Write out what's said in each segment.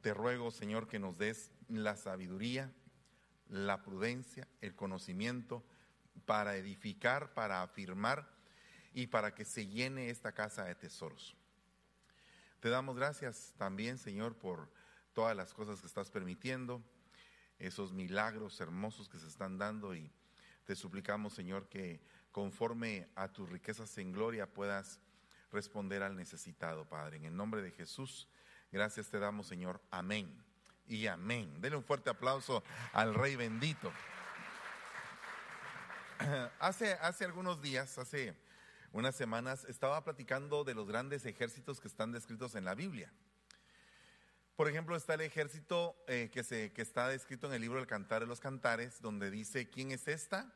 te ruego, Señor, que nos des la sabiduría, la prudencia, el conocimiento para edificar, para afirmar y para que se llene esta casa de tesoros. Te damos gracias también, Señor, por todas las cosas que estás permitiendo, esos milagros hermosos que se están dando y te suplicamos, Señor, que conforme a tus riquezas en gloria puedas responder al necesitado, Padre. En el nombre de Jesús, gracias te damos, Señor. Amén. Y amén. Dele un fuerte aplauso al Rey bendito. Hace, hace algunos días, hace unas semanas, estaba platicando de los grandes ejércitos que están descritos en la Biblia. Por ejemplo, está el ejército eh, que, se, que está descrito en el libro del Cantar de los Cantares, donde dice, ¿quién es esta?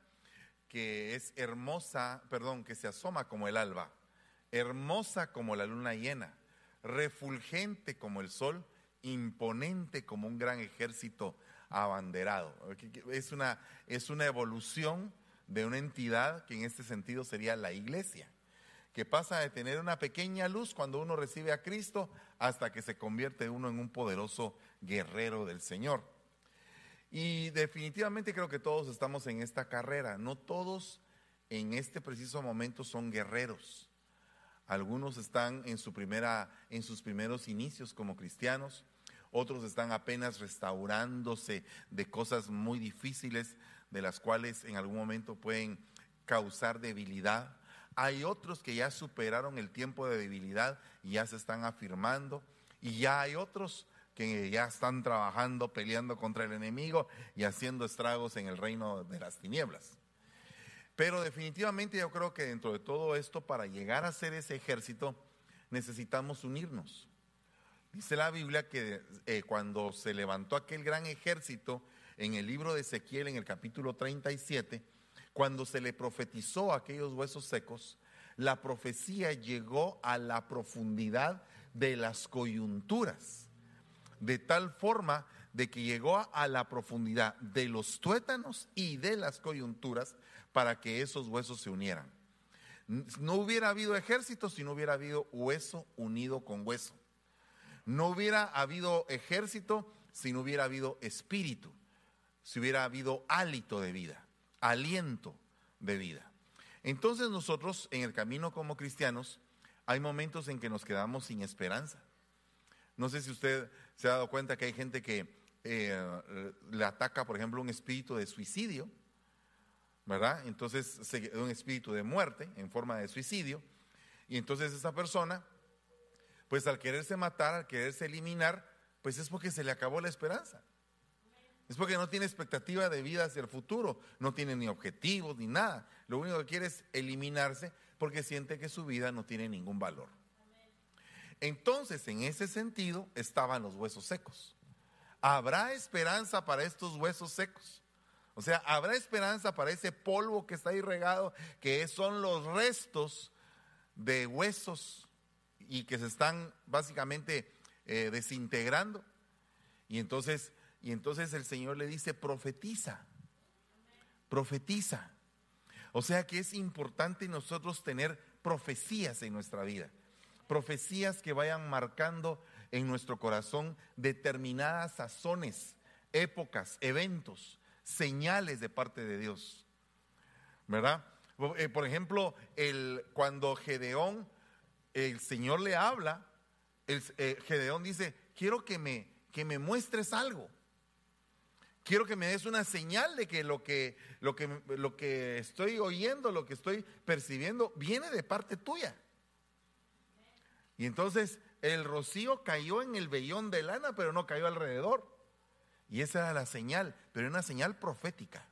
Que es hermosa, perdón, que se asoma como el alba, hermosa como la luna llena, refulgente como el sol, imponente como un gran ejército abanderado. Es una, es una evolución de una entidad que en este sentido sería la iglesia, que pasa de tener una pequeña luz cuando uno recibe a Cristo hasta que se convierte uno en un poderoso guerrero del Señor. Y definitivamente creo que todos estamos en esta carrera, no todos en este preciso momento son guerreros. Algunos están en, su primera, en sus primeros inicios como cristianos, otros están apenas restaurándose de cosas muy difíciles de las cuales en algún momento pueden causar debilidad. Hay otros que ya superaron el tiempo de debilidad y ya se están afirmando. Y ya hay otros que ya están trabajando, peleando contra el enemigo y haciendo estragos en el reino de las tinieblas. Pero definitivamente yo creo que dentro de todo esto, para llegar a ser ese ejército, necesitamos unirnos. Dice la Biblia que eh, cuando se levantó aquel gran ejército en el libro de Ezequiel, en el capítulo 37, cuando se le profetizó a aquellos huesos secos, la profecía llegó a la profundidad de las coyunturas, de tal forma de que llegó a la profundidad de los tuétanos y de las coyunturas para que esos huesos se unieran. No hubiera habido ejército si no hubiera habido hueso unido con hueso. No hubiera habido ejército si no hubiera habido espíritu si hubiera habido hálito de vida, aliento de vida. Entonces nosotros en el camino como cristianos hay momentos en que nos quedamos sin esperanza. No sé si usted se ha dado cuenta que hay gente que eh, le ataca, por ejemplo, un espíritu de suicidio, ¿verdad? Entonces, un espíritu de muerte en forma de suicidio. Y entonces esa persona, pues al quererse matar, al quererse eliminar, pues es porque se le acabó la esperanza. Es porque no tiene expectativa de vida hacia el futuro, no tiene ni objetivos ni nada. Lo único que quiere es eliminarse porque siente que su vida no tiene ningún valor. Entonces, en ese sentido, estaban los huesos secos. ¿Habrá esperanza para estos huesos secos? O sea, ¿habrá esperanza para ese polvo que está ahí regado, que son los restos de huesos y que se están básicamente eh, desintegrando? Y entonces y entonces el Señor le dice, profetiza, profetiza. O sea que es importante nosotros tener profecías en nuestra vida, profecías que vayan marcando en nuestro corazón determinadas sazones, épocas, eventos, señales de parte de Dios. ¿Verdad? Eh, por ejemplo, el, cuando Gedeón, el Señor le habla, el, eh, Gedeón dice, quiero que me, que me muestres algo. Quiero que me des una señal de que lo que, lo que lo que estoy oyendo, lo que estoy percibiendo, viene de parte tuya. Y entonces el rocío cayó en el vellón de lana, pero no cayó alrededor. Y esa era la señal, pero una señal profética.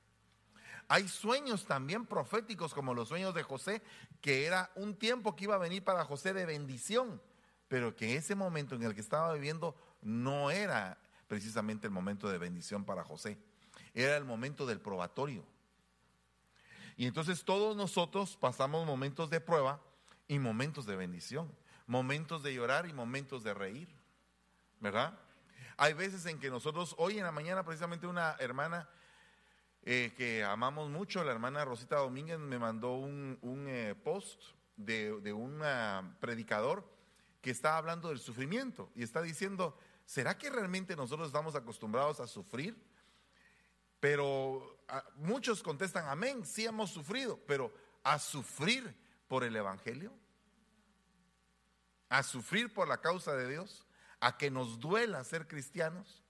Hay sueños también proféticos, como los sueños de José, que era un tiempo que iba a venir para José de bendición, pero que ese momento en el que estaba viviendo no era precisamente el momento de bendición para José. Era el momento del probatorio. Y entonces todos nosotros pasamos momentos de prueba y momentos de bendición, momentos de llorar y momentos de reír, ¿verdad? Hay veces en que nosotros, hoy en la mañana precisamente una hermana eh, que amamos mucho, la hermana Rosita Domínguez, me mandó un, eh, post de, un predicador que está hablando del sufrimiento y está diciendo, ¿será que realmente nosotros estamos acostumbrados a sufrir? Pero ah, muchos contestan, amén, sí hemos sufrido, pero a sufrir por el Evangelio, a sufrir por la causa de Dios, a que nos duela ser cristianos.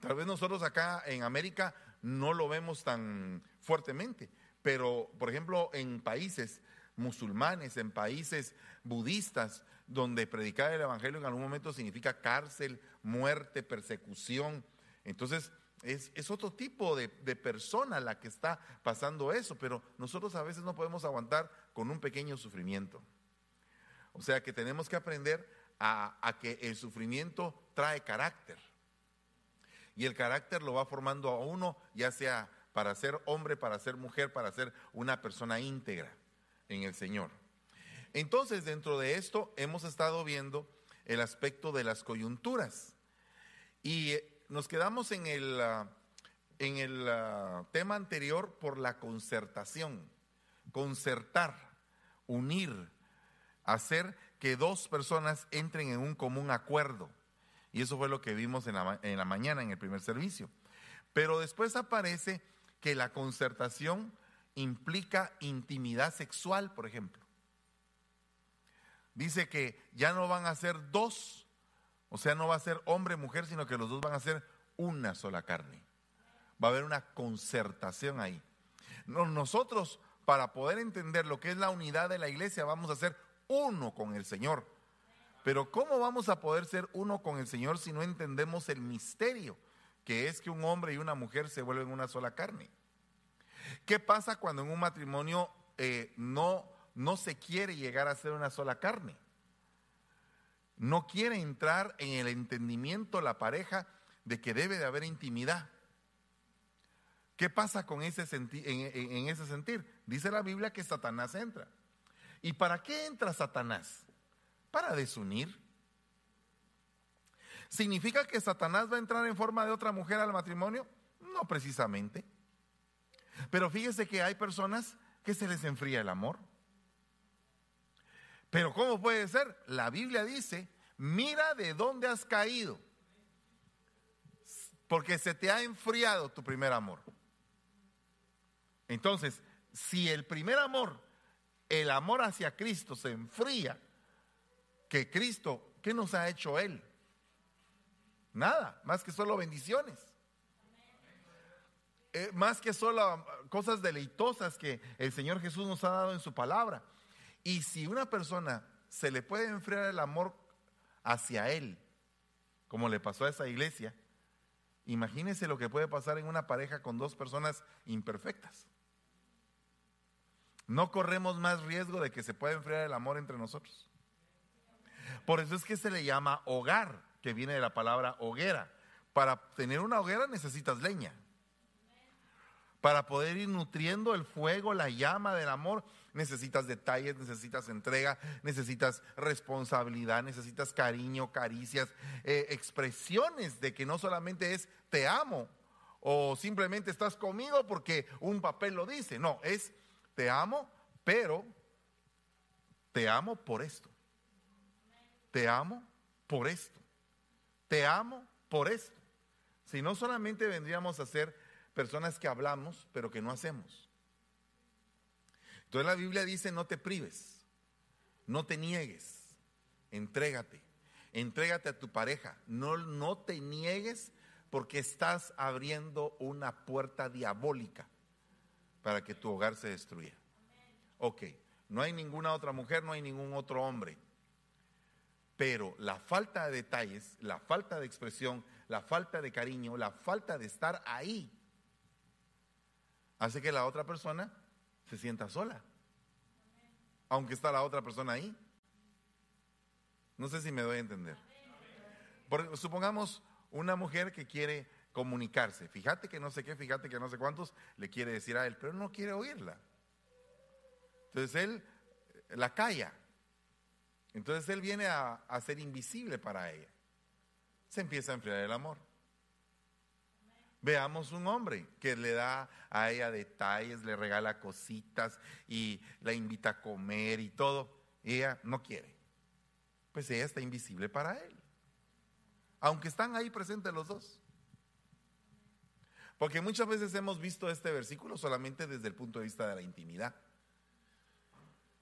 Tal vez nosotros acá en América no lo vemos tan fuertemente, pero por ejemplo en países musulmanes, en países budistas, donde predicar el Evangelio en algún momento significa cárcel, muerte, persecución. Entonces, es, otro tipo de, persona la que está pasando eso, pero nosotros a veces no podemos aguantar con un pequeño sufrimiento. O sea que tenemos que aprender a, que el sufrimiento trae carácter. Y el carácter lo va formando a uno, ya sea para ser hombre, para ser mujer, para ser una persona íntegra en el Señor. Entonces, dentro de esto hemos estado viendo el aspecto de las coyunturas. Y eh, nos quedamos en el, ah, en el ah, tema anterior por la concertación. Concertar, unir, hacer que dos personas entren en un común acuerdo. Y eso fue lo que vimos en la, mañana, en el primer servicio. Pero después aparece que la concertación implica intimidad sexual, por ejemplo. Dice que ya no van a ser dos, o sea, no va a ser hombre, mujer, sino que los dos van a ser una sola carne. Va a haber una concertación ahí. Nosotros, para poder entender lo que es la unidad de la iglesia, vamos a ser uno con el Señor. Pero ¿cómo vamos a poder ser uno con el Señor si no entendemos el misterio, que es que un hombre y una mujer se vuelven una sola carne? ¿Qué pasa cuando en un matrimonio eh, no, no se quiere llegar a ser una sola carne? No quiere entrar en el entendimiento la pareja de que debe de haber intimidad. ¿Qué pasa con ese en, en ese sentir? Dice la Biblia que Satanás entra. ¿Y para qué entra Satanás? Para desunir. ¿Significa que Satanás va a entrar en forma de otra mujer al matrimonio? No precisamente. Pero fíjese que hay personas que se les enfría el amor. Pero ¿cómo puede ser? La Biblia dice, mira de dónde has caído, porque se te ha enfriado tu primer amor. Entonces, si el primer amor, el amor hacia Cristo se enfría, que Cristo, ¿qué nos ha hecho Él? Nada, más que solo bendiciones. Eh, más que solo cosas deleitosas que el Señor Jesús nos ha dado en su palabra. Y si una persona se le puede enfriar el amor hacia Él, como le pasó a esa iglesia, imagínese lo que puede pasar en una pareja con dos personas imperfectas. No corremos más riesgo de que se pueda enfriar el amor entre nosotros. Por eso es que se le llama hogar, que viene de la palabra hoguera. Para tener una hoguera necesitas leña para poder ir nutriendo el fuego, la llama del amor, necesitas detalles, necesitas entrega, necesitas responsabilidad, necesitas cariño, caricias, eh, expresiones de que no solamente es te amo o simplemente estás conmigo porque un papel lo dice, no, es te amo, pero te amo por esto. Te amo por esto. Te amo por esto. Si no solamente vendríamos a ser personas que hablamos, pero que no hacemos. Entonces la Biblia dice, no te prives, no te niegues, entrégate, entrégate a tu pareja, no, no te niegues porque estás abriendo una puerta diabólica para que tu hogar se destruya. Ok, no hay ninguna otra mujer, no hay ningún otro hombre. Pero la falta de detalles, la falta de expresión, la falta de cariño, la falta de estar ahí hace que la otra persona se sienta sola. Aunque está la otra persona ahí. No sé si me doy a entender. supongamos una mujer que quiere comunicarse. Fíjate que no sé qué, fíjate que no sé cuántos le quiere decir a él, pero no quiere oírla. Entonces él la calla. Entonces él viene a, a ser invisible para ella. Se empieza a enfriar el amor. Veamos un hombre que le da a ella detalles, le regala cositas y la invita a comer y todo. ella no quiere. Pues ella está invisible para él. aunque están ahí presentes los dos. Porque muchas veces hemos visto este versículo solamente desde el punto de vista de la intimidad.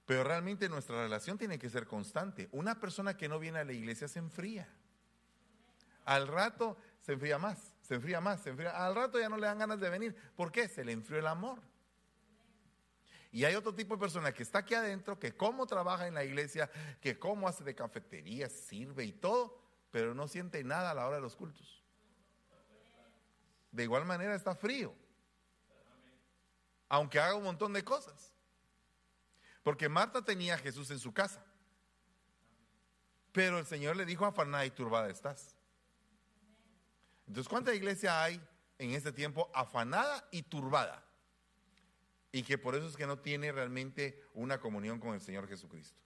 Pero realmente nuestra relación tiene que ser constante. Una persona que no viene a la iglesia se enfría. Al rato se enfría más, se enfría más, se enfría. Al rato ya no le dan ganas de venir. ¿Por qué? Se le enfrió el amor. Y hay otro tipo de persona que está aquí adentro, que como trabaja en la iglesia, que como hace de cafetería, sirve y todo, pero no siente nada a la hora de los cultos. De igual manera está frío. Aunque haga un montón de cosas. Porque Marta tenía a Jesús en su casa. Pero el Señor le dijo, afanada y turbada estás. Entonces, ¿cuánta iglesia hay en este tiempo afanada y turbada? Y que por eso es que no tiene realmente una comunión con el Señor Jesucristo.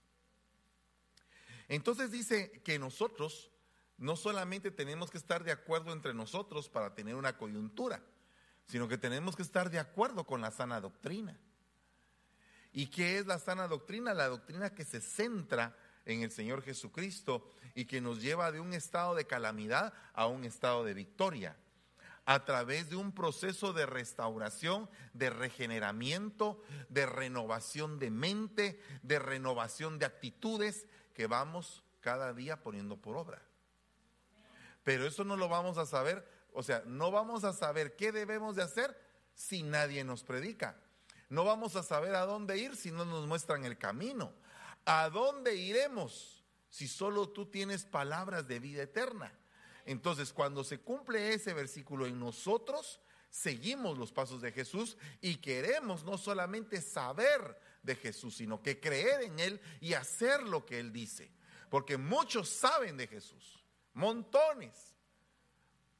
Entonces dice que nosotros no solamente tenemos que estar de acuerdo entre nosotros para tener una coyuntura, sino que tenemos que estar de acuerdo con la sana doctrina. ¿Y qué es la sana doctrina? La doctrina que se centra en el Señor Jesucristo y que nos lleva de un estado de calamidad a un estado de victoria, a través de un proceso de restauración, de regeneramiento, de renovación de mente, de renovación de actitudes que vamos cada día poniendo por obra. Pero eso no lo vamos a saber, o sea, no vamos a saber qué debemos de hacer si nadie nos predica. No vamos a saber a dónde ir si no nos muestran el camino. ¿A dónde iremos si solo tú tienes palabras de vida eterna? Entonces, cuando se cumple ese versículo en nosotros, seguimos los pasos de Jesús y queremos no solamente saber de Jesús, sino que creer en Él y hacer lo que Él dice. Porque muchos saben de Jesús, montones.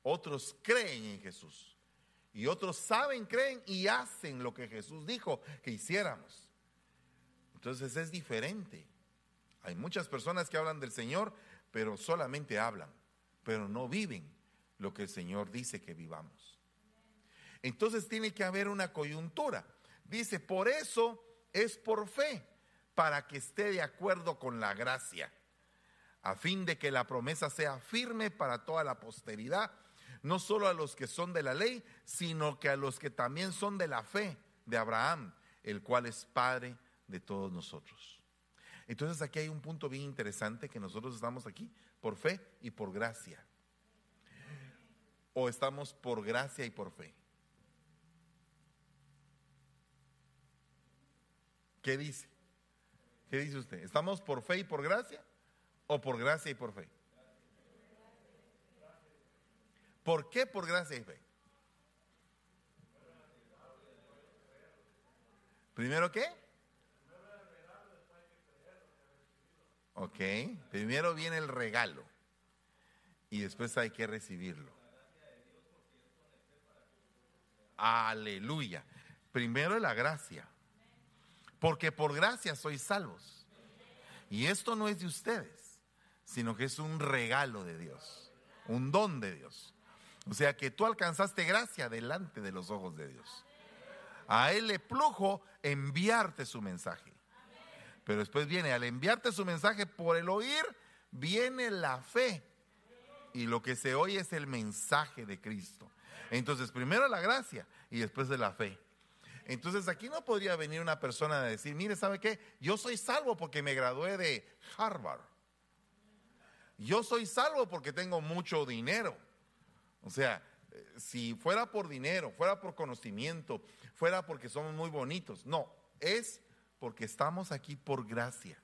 Otros creen en Jesús. Y otros saben, creen y hacen lo que Jesús dijo que hiciéramos. Entonces es diferente. Hay muchas personas que hablan del Señor, pero solamente hablan, pero no viven lo que el Señor dice que vivamos. Entonces tiene que haber una coyuntura. Dice, por eso es por fe, para que esté de acuerdo con la gracia, a fin de que la promesa sea firme para toda la posteridad no solo a los que son de la ley, sino que a los que también son de la fe de Abraham, el cual es Padre de todos nosotros. Entonces aquí hay un punto bien interesante que nosotros estamos aquí por fe y por gracia. O estamos por gracia y por fe. ¿Qué dice? ¿Qué dice usted? ¿Estamos por fe y por gracia? ¿O por gracia y por fe? ¿Por qué? Por gracia y fe. ¿Primero qué? Ok, primero viene el regalo y después hay que recibirlo. Aleluya. Primero la gracia. Porque por gracia sois salvos. Y esto no es de ustedes, sino que es un regalo de Dios, un don de Dios. O sea que tú alcanzaste gracia delante de los ojos de Dios. A Él le plujo enviarte su mensaje. Pero después viene, al enviarte su mensaje por el oír, viene la fe. Y lo que se oye es el mensaje de Cristo. Entonces, primero la gracia y después de la fe. Entonces aquí no podría venir una persona a decir, mire, ¿sabe qué? Yo soy salvo porque me gradué de Harvard. Yo soy salvo porque tengo mucho dinero. O sea, eh, si fuera por dinero, fuera por conocimiento, fuera porque somos muy bonitos, no, es porque estamos aquí por gracia.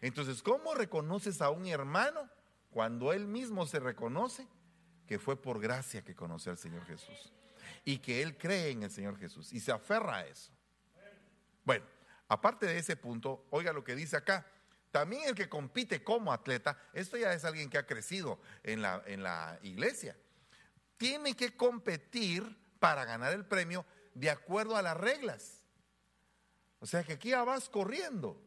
Entonces, ¿cómo reconoces a un hermano cuando él mismo se reconoce que fue por gracia que conoció al Señor Jesús? Y que él cree en el Señor Jesús y se aferra a eso. Bueno, aparte de ese punto, oiga lo que dice acá. También el que compite como atleta, esto ya es alguien que ha crecido en la, en la iglesia, tiene que competir para ganar el premio de acuerdo a las reglas. O sea que aquí ya vas corriendo.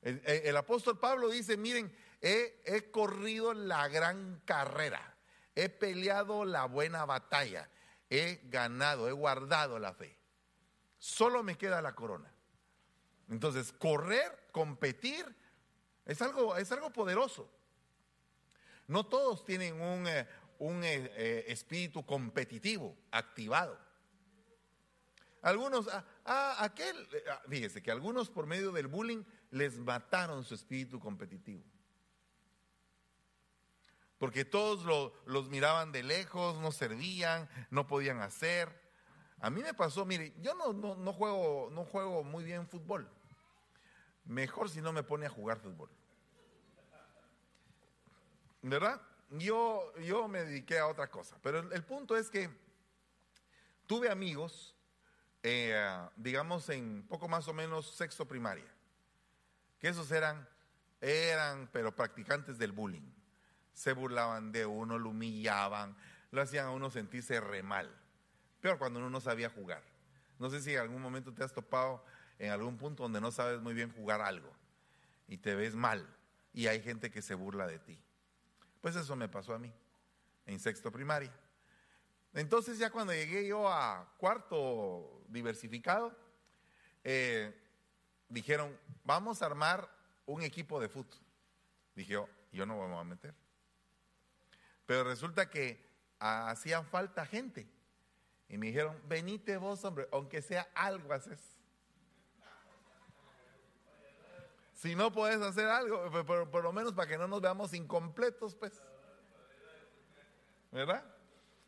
El, apóstol Pablo dice, miren, he, he corrido la gran carrera, he peleado la buena batalla, he ganado, he guardado la fe. Solo me queda la corona. Entonces, correr, competir, es algo, es algo poderoso. No todos tienen un, eh, un eh, eh, espíritu competitivo activado. Algunos, ah, ah aquel, ah, fíjese que algunos por medio del bullying les mataron su espíritu competitivo. Porque todos los miraban de lejos, no servían, no podían hacer. A mí me pasó, mire, yo no, no, no, juego, no juego muy bien fútbol. Mejor si no me pone a jugar fútbol. ¿Verdad? Yo, yo me dediqué a otra cosa. Pero el, punto es que tuve amigos, eh, digamos, en poco más o menos sexto primaria, que esos eran, eran, pero practicantes del bullying. Se burlaban de uno, lo humillaban, lo hacían a uno sentirse re mal. Peor cuando uno no sabía jugar. No sé si en algún momento te has topado en algún punto donde no sabes muy bien jugar algo y te ves mal y hay gente que se burla de ti. Pues eso me pasó a mí en sexto primaria. Entonces ya cuando llegué yo a cuarto diversificado, eh, dijeron, vamos a armar un equipo de fútbol. Dije yo, yo no me voy a meter. Pero resulta que hacían falta gente. Y me dijeron, venite vos, hombre, aunque sea algo haces. Si no puedes hacer algo, por, lo menos para que no nos veamos incompletos, pues. ¿Verdad?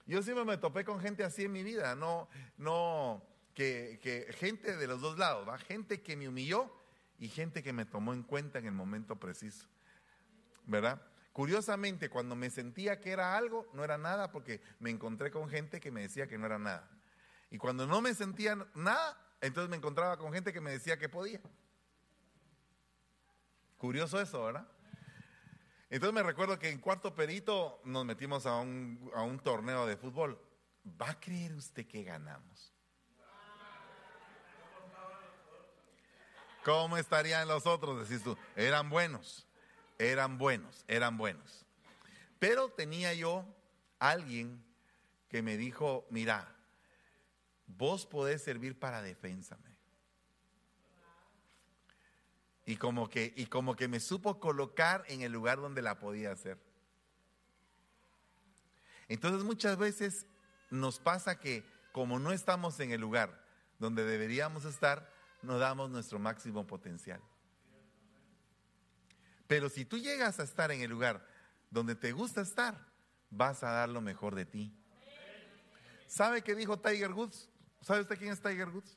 Yo siempre me topé con gente así en mi vida, no, no, que, que gente de los dos lados. Gente que me humilló y gente que me tomó en cuenta en el momento preciso. ¿Verdad? Curiosamente, cuando me sentía que era algo, no era nada porque me encontré con gente que me decía que no era nada. Y cuando no me sentía nada, entonces me encontraba con gente que me decía que podía. Curioso eso, ¿verdad? Entonces me recuerdo que en cuarto perito nos metimos a un, a un torneo de fútbol. ¿Va a creer usted que ganamos? ¿Cómo estarían los otros? Decís tú, eran buenos, eran buenos, eran buenos. Pero tenía yo alguien que me dijo, mira, vos podés servir para defensa. Y como que, y como que me supo colocar en el lugar donde la podía hacer. Entonces muchas veces nos pasa que como no estamos en el lugar donde deberíamos estar, no damos nuestro máximo potencial. Pero si tú llegas a estar en el lugar donde te gusta estar, vas a dar lo mejor de ti. ¿Sabe qué dijo Tiger Woods? ¿Sabe usted quién es Tiger Woods?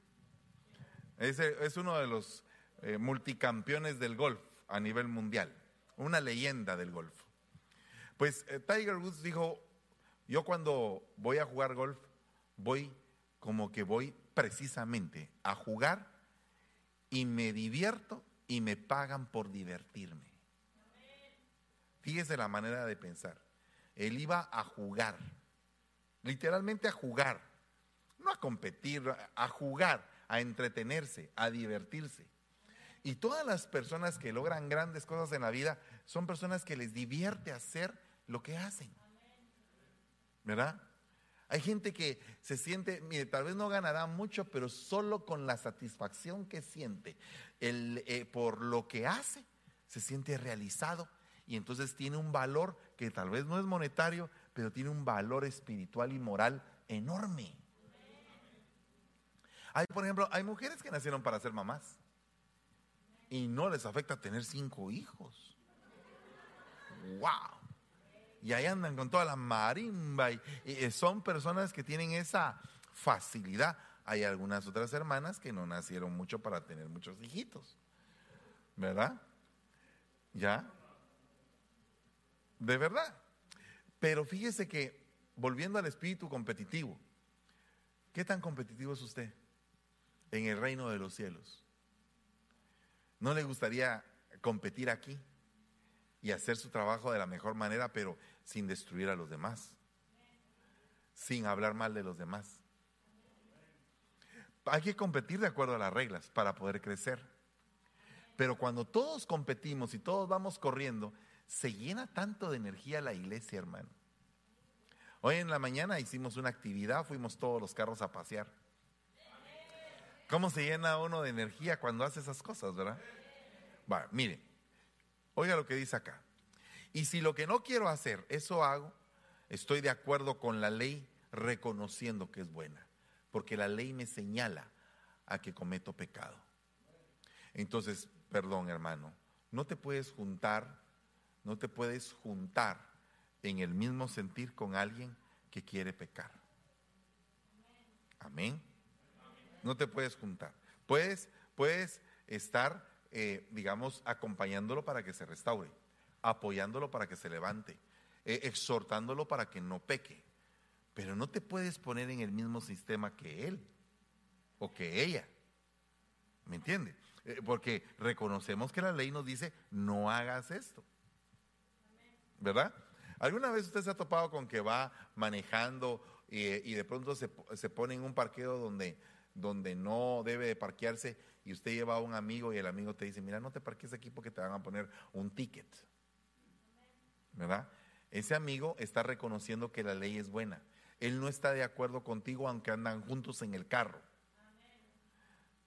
Es, es uno de los eh, multicampeones del golf a nivel mundial, una leyenda del golf. Pues eh, Tiger Woods dijo, yo cuando voy a jugar golf, voy como que voy precisamente a jugar y me divierto y me pagan por divertirme. Fíjese la manera de pensar. Él iba a jugar, literalmente a jugar, no a competir, a jugar, a entretenerse, a divertirse. Y todas las personas que logran grandes cosas en la vida son personas que les divierte hacer lo que hacen. ¿Verdad? Hay gente que se siente, mire, tal vez no ganará mucho, pero solo con la satisfacción que siente el, eh, por lo que hace, se siente realizado y entonces tiene un valor que tal vez no es monetario, pero tiene un valor espiritual y moral enorme. Hay, por ejemplo, hay mujeres que nacieron para ser mamás y no les afecta tener cinco hijos. ¡Wow! Y ahí andan con toda la marimba y, son personas que tienen esa facilidad. Hay algunas otras hermanas que no nacieron mucho para tener muchos hijitos. ¿Verdad? ¿Ya? De verdad. Pero fíjese que, volviendo al espíritu competitivo, ¿qué tan competitivo es usted en el reino de los cielos? ¿No le gustaría competir aquí y hacer su trabajo de la mejor manera, pero sin destruir a los demás? Sin hablar mal de los demás. Hay que competir de acuerdo a las reglas para poder crecer. Pero cuando todos competimos y todos vamos corriendo, se llena tanto de energía la iglesia, hermano. Hoy en la mañana hicimos una actividad, fuimos todos los carros a pasear. ¿Cómo se llena uno de energía cuando hace esas cosas, verdad? Va, mire, oiga lo que dice acá. Y si lo que no quiero hacer, eso hago, estoy de acuerdo con la ley reconociendo que es buena, porque la ley me señala a que cometo pecado. Entonces, perdón hermano, no te puedes juntar, no te puedes juntar en el mismo sentir con alguien que quiere pecar. Amén. No te puedes juntar. Puedes, puedes estar, eh, digamos, acompañándolo para que se restaure, apoyándolo para que se levante, eh, exhortándolo para que no peque. Pero no te puedes poner en el mismo sistema que él o que ella. ¿Me entiende? Eh, porque reconocemos que la ley nos dice, no hagas esto. ¿Verdad? ¿Alguna vez usted se ha topado con que va manejando y, de pronto se, pone en un parqueo donde, donde no debe de parquearse y usted lleva a un amigo y el amigo te dice, mira, no te parques aquí porque te van a poner un ticket? ¿Verdad? Ese amigo está reconociendo que la ley es buena. Él no está de acuerdo contigo aunque andan juntos en el carro.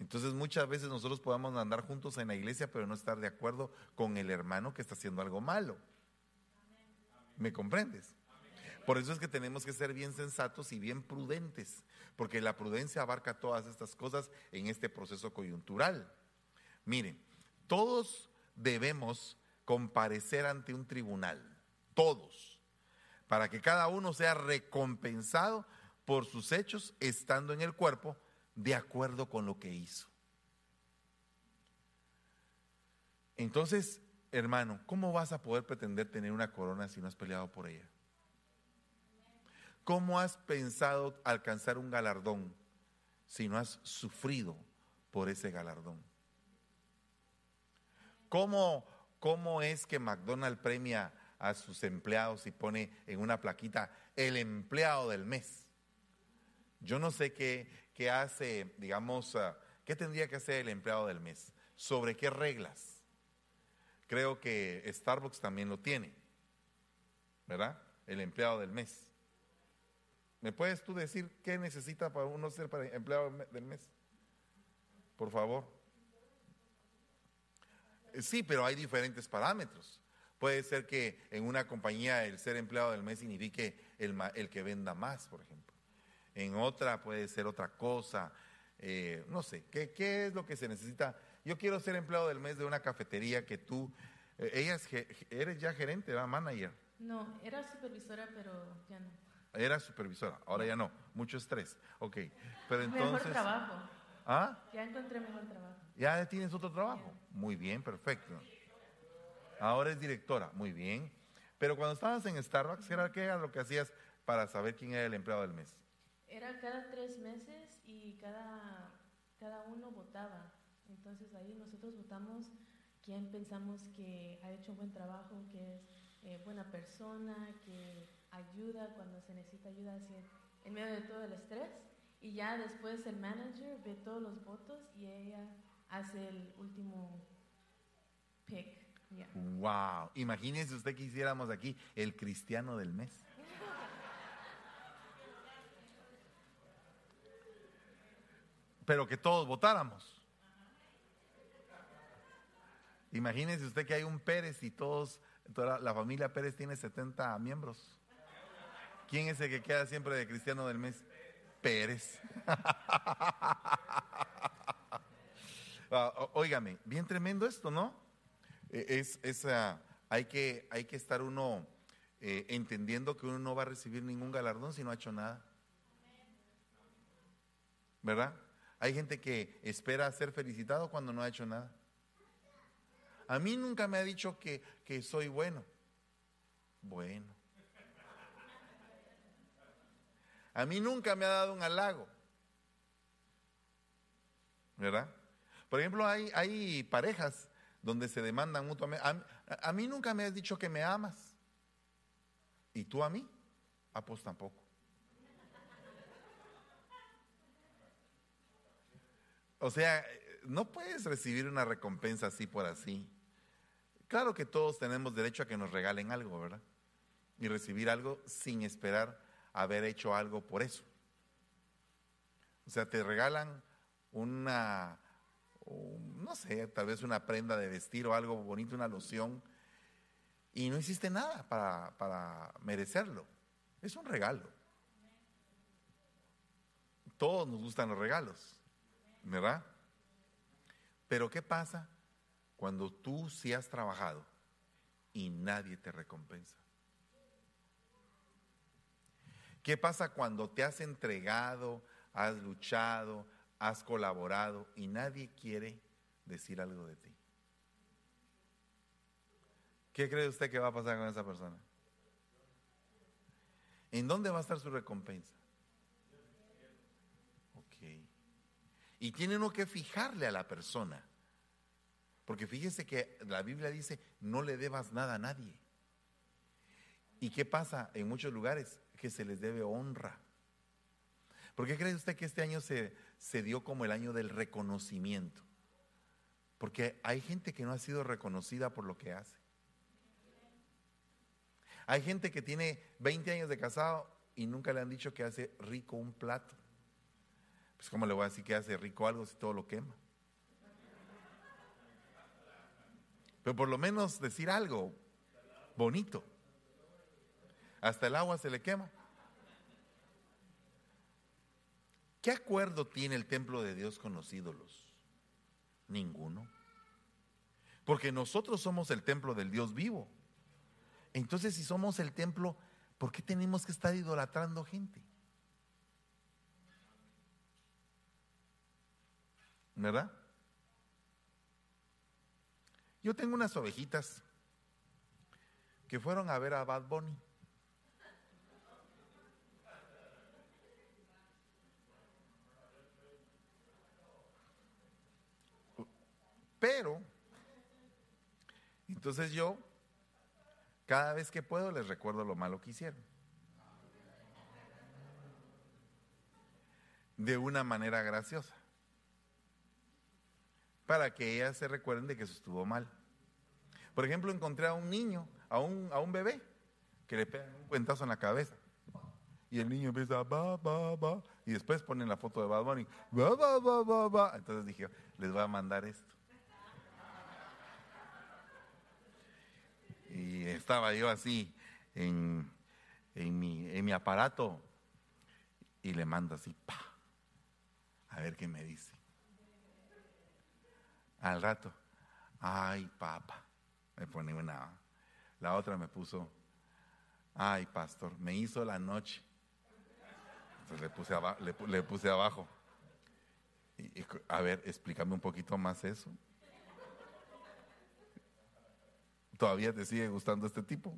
Entonces muchas veces nosotros podemos andar juntos en la iglesia, pero no estar de acuerdo con el hermano que está haciendo algo malo. ¿Me comprendes? Por eso es que tenemos que ser bien sensatos y bien prudentes, porque la prudencia abarca todas estas cosas en este proceso coyuntural. Miren, todos debemos comparecer ante un tribunal, todos, para que cada uno sea recompensado por sus hechos estando en el cuerpo de acuerdo con lo que hizo. Entonces, hermano, ¿cómo vas a poder pretender tener una corona si no has peleado por ella? ¿Cómo has pensado alcanzar un galardón si no has sufrido por ese galardón? ¿Cómo, cómo es que McDonald's premia a sus empleados y pone en una plaquita el empleado del mes? Yo no sé qué, ¿qué hace, digamos, ah, qué tendría que hacer el empleado del mes? ¿Sobre qué reglas? Creo que Starbucks también lo tiene, ¿verdad? El empleado del mes. ¿Me puedes tú decir qué necesita para uno ser empleado del mes? Por favor. Eh, sí, pero hay diferentes parámetros. Puede ser que en una compañía el ser empleado del mes signifique el, el que venda más, por ejemplo en otra puede ser otra cosa, eh, no sé, ¿qué, ¿qué, es lo que se necesita? Yo quiero ser empleado del mes de una cafetería que tú, eh, ella eres ya gerente, ¿va? Manager. No, era supervisora, pero ya no. Era supervisora, ahora ya no, mucho estrés, ok. Pero entonces... Mejor trabajo. ¿Ah? Ya encontré mejor trabajo. ¿Ya tienes otro trabajo? Muy bien, perfecto. Ahora es directora, muy bien. Pero cuando estabas en Starbucks, ¿qué era lo que hacías para saber quién era el empleado del mes? Era cada tres meses y cada, cada uno votaba. Entonces ahí nosotros votamos quién pensamos que ha hecho un buen trabajo, que es eh, buena persona, que ayuda cuando se necesita ayuda así, en medio de todo el estrés. Y ya después el manager ve todos los votos y ella hace el último pick. Wow, imagínese usted que hiciéramos aquí el cristiano del mes. pero que todos votáramos. Imagínese usted que hay un Pérez y todos, toda la familia Pérez tiene 70 miembros. ¿Quién es el que queda siempre de cristiano del mes? Pérez. Ah, óigame, bien tremendo esto, ¿no? E, es, es hay, que, hay que estar uno eh, entendiendo que uno no va a recibir ningún galardón si no ha hecho nada. ¿Verdad? Hay gente que espera ser felicitado cuando no ha hecho nada. A mí nunca me ha dicho que, que soy bueno. Bueno. A mí nunca me ha dado un halago. ¿Verdad? Por ejemplo, hay, hay parejas donde se demandan mutuamente. A, mí nunca me has dicho que me amas. ¿Y tú a mí? Ah, pues tampoco. O sea, no puedes recibir una recompensa así por así. Claro que todos tenemos derecho a que nos regalen algo, ¿verdad? Y recibir algo sin esperar haber hecho algo por eso. O sea, te regalan una, no sé, tal vez una prenda de vestir o algo bonito, una loción, y no hiciste nada para, para merecerlo. Es un regalo. Todos nos gustan los regalos, ¿verdad? Pero ¿qué pasa cuando tú sí has trabajado y nadie te recompensa? ¿Qué pasa cuando te has entregado, has luchado, has colaborado y nadie quiere decir algo de ti? ¿Qué cree usted que va a pasar con esa persona? ¿En dónde va a estar su recompensa? Ok. Y tiene uno que fijarle a la persona. Porque fíjese que la Biblia dice, no le debas nada a nadie. ¿Y qué pasa en muchos lugares? Que se les debe honra. ¿Por qué cree usted que este año se, se dio como el año del reconocimiento? Porque hay gente que no ha sido reconocida por lo que hace. Hay gente que tiene 20 años de casado y nunca le han dicho que hace rico un plato. Pues ¿cómo le voy a decir que hace rico algo si todo lo quema? Pero por lo menos decir algo bonito. Hasta el agua se le quema. ¿Qué acuerdo tiene el templo de Dios con los ídolos? Ninguno. Porque nosotros somos el templo del Dios vivo. Entonces, si somos el templo, ¿por qué tenemos que estar idolatrando gente? ¿Verdad? Yo tengo unas ovejitas que fueron a ver a Bad Bunny. Pero, entonces yo cada vez que puedo les recuerdo lo malo que hicieron. De una manera graciosa. Para que ellas se recuerden de que eso estuvo mal. Por ejemplo, encontré a un niño, a un, a un bebé, que le pegan un cuentazo en la cabeza. Y el niño empieza, va, va, va. Y después ponen la foto de Bad Bunny, va, va, va, va, va. Entonces dije, les voy a mandar esto. Y estaba yo así en, mi, en mi aparato y le mando así, pa, a ver qué me dice. Al rato, ay papá, me pone una, la otra me puso, ay pastor, me hizo la noche. Entonces le puse, abajo, le, puse abajo. a ver, explícame un poquito más eso todavía te sigue gustando este tipo.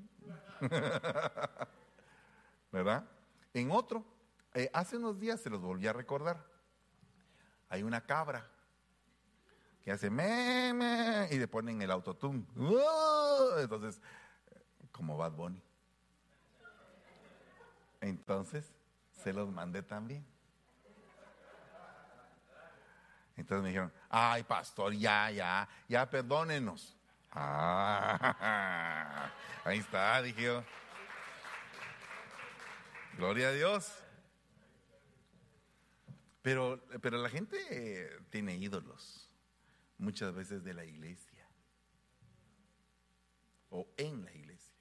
¿Verdad? En otro, eh, hace unos días se los volví a recordar. Hay una cabra que hace me, y le ponen el autotune. ¡Uh! Entonces, como Bad Bunny. Entonces, se los mandé también. Entonces me dijeron, ay pastor, ya, ya, ya perdónenos. Ah, ahí está, dije yo. Gloria a Dios. Pero, pero la gente tiene ídolos, muchas veces de la iglesia o en la iglesia.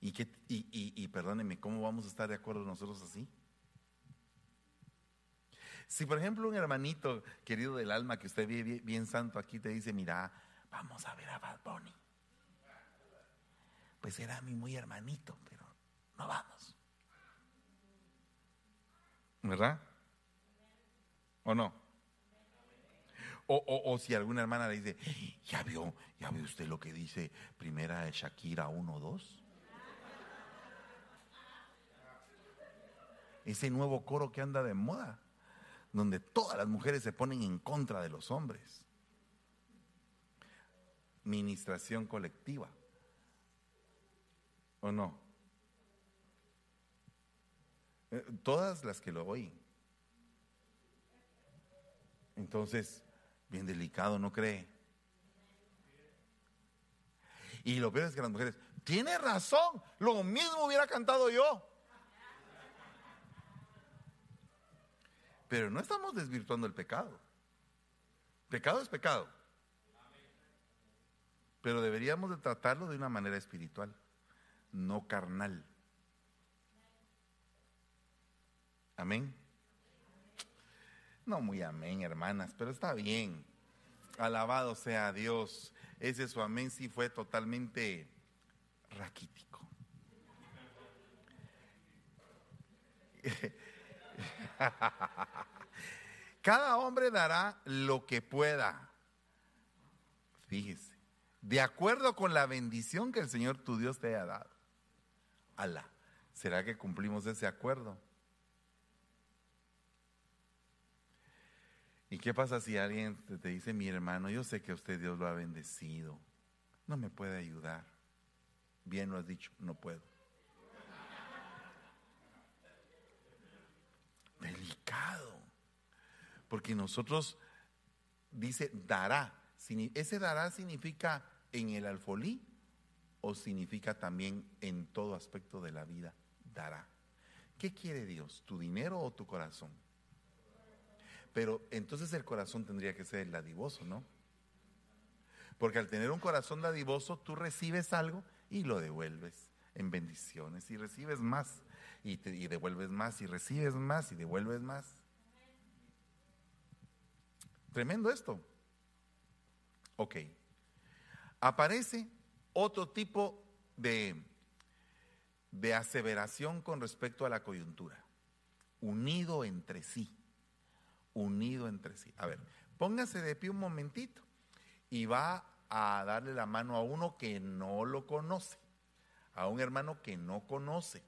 Y, que, y, y, perdónenme, ¿cómo vamos a estar de acuerdo nosotros así? Si por ejemplo un hermanito querido del alma que usted ve bien santo aquí te dice, mira, vamos a ver a Bad Bunny. Pues era mi muy hermanito, pero no vamos. ¿Verdad? ¿O no? O, o, si alguna hermana le dice, ya vio, ya vio usted lo que dice primera de Shakira 1 2. Ese nuevo coro que anda de moda, donde todas las mujeres se ponen en contra de los hombres ministración colectiva. ¿O no? Eh, todas las que lo oyen. Entonces, bien delicado, ¿no cree? Y lo peor es que las mujeres, tiene razón, lo mismo hubiera cantado yo. Pero no estamos desvirtuando el pecado. Pecado es pecado. Pero deberíamos de tratarlo de una manera espiritual, no carnal. Amén. No muy amén, hermanas, pero está bien. Alabado sea Dios. Ese su amén sí fue totalmente raquítico. Cada hombre dará lo que pueda. Fíjese, de acuerdo con la bendición que el Señor tu Dios te haya dado. Alá, ¿será que cumplimos ese acuerdo? ¿Y qué pasa si alguien te dice, mi hermano, yo sé que usted Dios lo ha bendecido, no me puede ayudar? Bien lo has dicho, no puedo. Delicado. Porque nosotros, dice, dará. ¿Ese dará significa en el alfolí o significa también en todo aspecto de la vida? Dará. ¿Qué quiere Dios? ¿Tu dinero o tu corazón? Pero entonces el corazón tendría que ser el dadivoso, ¿no? Porque al tener un corazón dadivoso, tú recibes algo y lo devuelves en bendiciones y recibes más y, y devuelves más y recibes más y devuelves más. Tremendo esto. Ok. Aparece otro tipo de, de aseveración con respecto a la coyuntura. Unido entre sí unido entre sí. A ver, póngase de pie un momentito y va a darle la mano a uno que no lo conoce, a un hermano que no conoce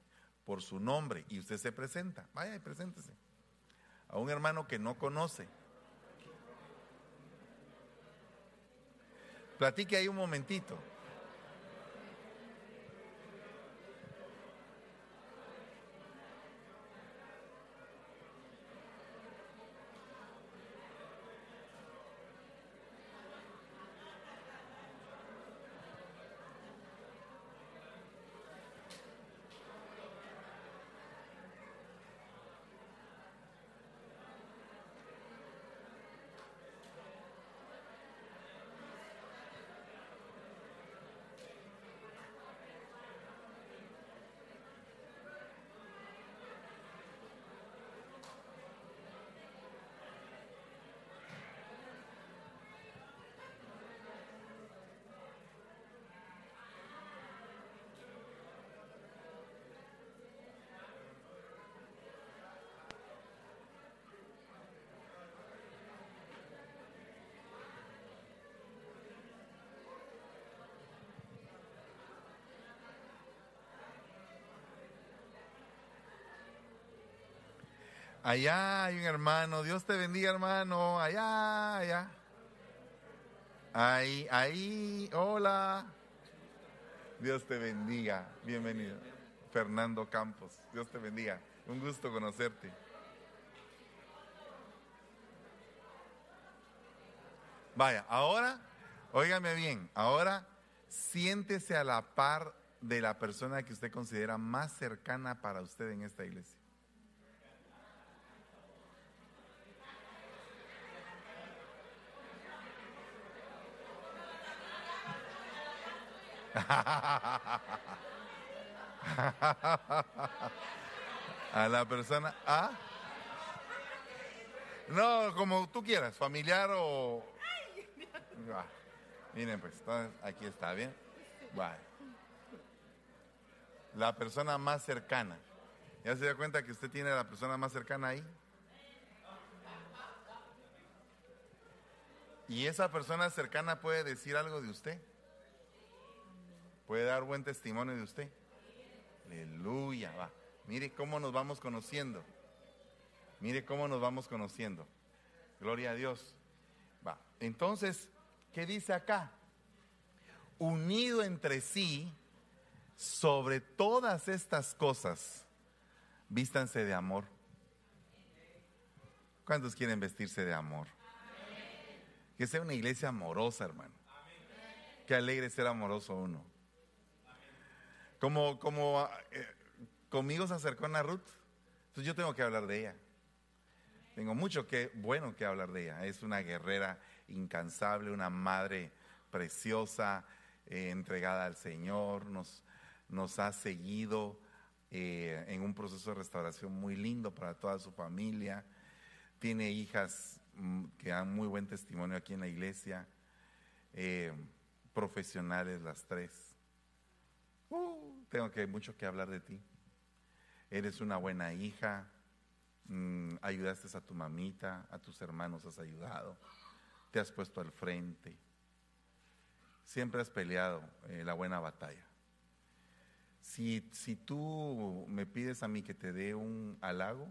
por su nombre y usted se presenta. Vaya y preséntese. A un hermano que no conoce. Platique ahí un momentito. Allá hay un hermano, Dios te bendiga hermano, allá, allá. Ahí, ahí, hola. Dios te bendiga, bienvenido. Fernando Campos, Dios te bendiga, un gusto conocerte. Vaya, ahora, óigame bien, ahora siéntese a la par de la persona que usted considera más cercana para usted en esta iglesia. a la persona ¿ah? No, como tú quieras, familiar o... miren, pues, aquí está, ¿bien? La persona más cercana. ¿Ya se da cuenta que usted tiene a la persona más cercana ahí? Y esa persona cercana puede decir algo de usted. Puede dar buen testimonio de usted. Aleluya, va. Mire cómo nos vamos conociendo. Mire cómo nos vamos conociendo. Gloria a Dios. Va. Entonces, ¿qué dice acá? Unido entre sí sobre todas estas cosas, vístanse de amor. ¿Cuántos quieren vestirse de amor? Que sea una iglesia amorosa, hermano. Qué alegre ser amoroso uno. Como, como eh, conmigo se acercó Ana Ruth, entonces yo tengo que hablar de ella. Tengo mucho que, bueno que hablar de ella. Es una guerrera incansable, una madre preciosa, eh, entregada al Señor, nos, nos ha seguido eh, en un proceso de restauración muy lindo para toda su familia. Tiene hijas mm, que dan muy buen testimonio aquí en la iglesia, profesionales las tres. Uh, tengo que mucho que hablar de ti. Eres una buena hija, mm, ayudaste a tu mamita, a tus hermanos has ayudado, te has puesto al frente, siempre has peleado eh, la buena batalla. Si, si tú me pides a mí que te dé un halago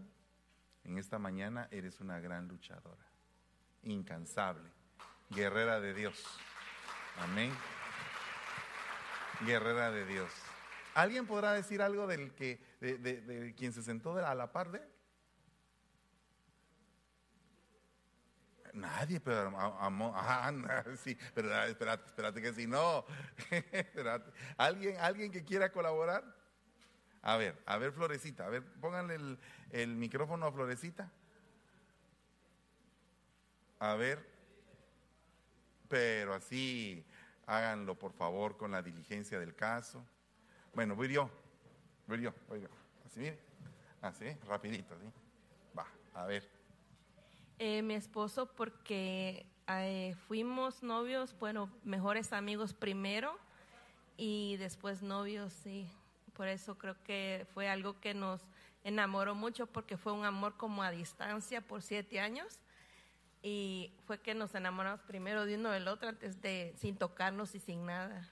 en esta mañana, eres una gran luchadora, incansable, guerrera de Dios. Amén. Guerrera de Dios. ¿Alguien podrá decir algo del que, de, de- de quien se sentó a la par de? Nadie, pero a- amo- ajá, sí, pero ah, espérate, espérate que si no, espérate. ¿Alguien, alguien que quiera colaborar? A ver, a ver, Florecita, a ver, pónganle el micrófono a Florecita. A ver, pero así, háganlo por favor con la diligencia del caso. Bueno, voy yo, voy voy yo. Así, mire, así, rapidito, ¿sí? Va, a ver. Eh, mi esposo porque eh, fuimos novios, bueno, mejores amigos primero y después novios, sí. Por eso creo que fue algo que nos enamoró mucho porque fue un amor como a distancia por siete años y fue que nos enamoramos primero de uno del otro antes de sin tocarnos y sin nada.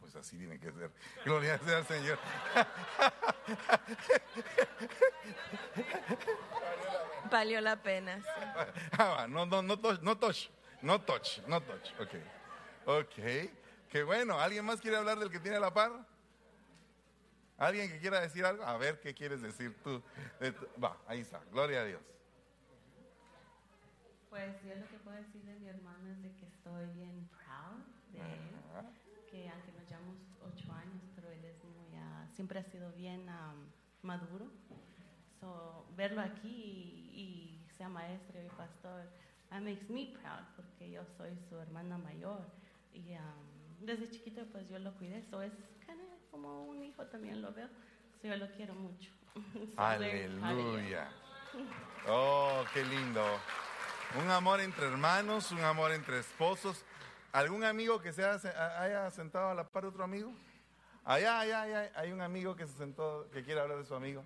Pues así tiene que ser. Gloria sea al Señor. Valió la pena. sí. Ah, no, no, no touch, no touch, no touch, no touch. Ok. Ok. Qué bueno. ¿Alguien más quiere hablar del que tiene la par? ¿Alguien que quiera decir algo? A ver, ¿qué quieres decir tú? Tu- Va, ahí está. Gloria a Dios. Pues yo lo que puedo decir de mi hermano es de que estoy bien proud de él, Ajá. que aunque nos llevamos ocho años, pero él es muy, ah, siempre ha sido bien am, maduro. So, verlo aquí y, y sea maestro y pastor, that makes me proud porque yo soy su hermana mayor y am, desde chiquito pues yo lo cuidé, so es como un hijo también lo veo, so yo lo quiero mucho. So, Aleluya. Oh, qué lindo. Un amor entre hermanos, un amor entre esposos. ¿Algún amigo que se haya, sentado a la par de otro amigo? Allá, allá, allá, hay un amigo que se sentó, que quiere hablar de su amigo.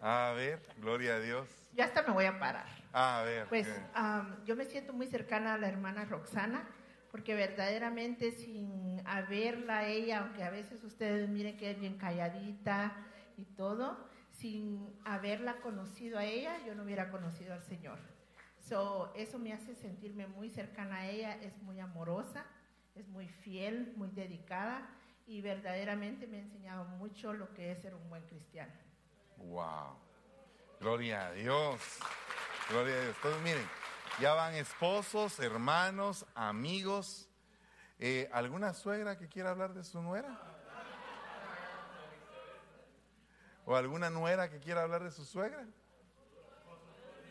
A ver, gloria a Dios. Ya hasta me voy a parar. A ver. Pues am, yo me siento muy cercana a la hermana Roxana, porque verdaderamente sin haberla a ella, aunque a veces ustedes miren que es bien calladita y todo, sin haberla conocido a ella, yo no hubiera conocido al Señor. So, eso me hace sentirme muy cercana a ella, es muy amorosa, es muy fiel, muy dedicada y verdaderamente me ha enseñado mucho lo que es ser un buen cristiano. Wow. Gloria a Dios. Gloria a Dios. Entonces, miren, ya van esposos, hermanos, amigos. Eh, ¿Alguna suegra que quiera hablar de su nuera? ¿O alguna nuera que quiera hablar de su suegra?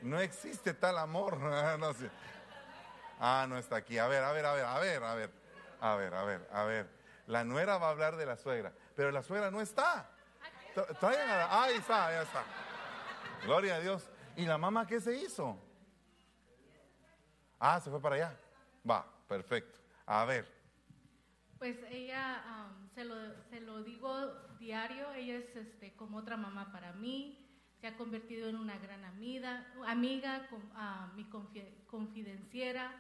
No existe tal amor. sé. Ah, no está aquí. A ver, a ver, a ver, a ver, a ver. A ver, a ver, a ver. La nuera va a hablar de la suegra, pero la suegra no está. Tra- Traigan a la- ah, ahí está, ya está. Gloria a Dios. ¿Y la mamá qué se hizo? Ah, se fue para allá. Va, perfecto. A ver. Pues ella, se, lo, se lo digo diario, ella es este, como otra mamá para mí, se ha convertido en una gran amiga, amiga con- ah, mi confi- confidenciera,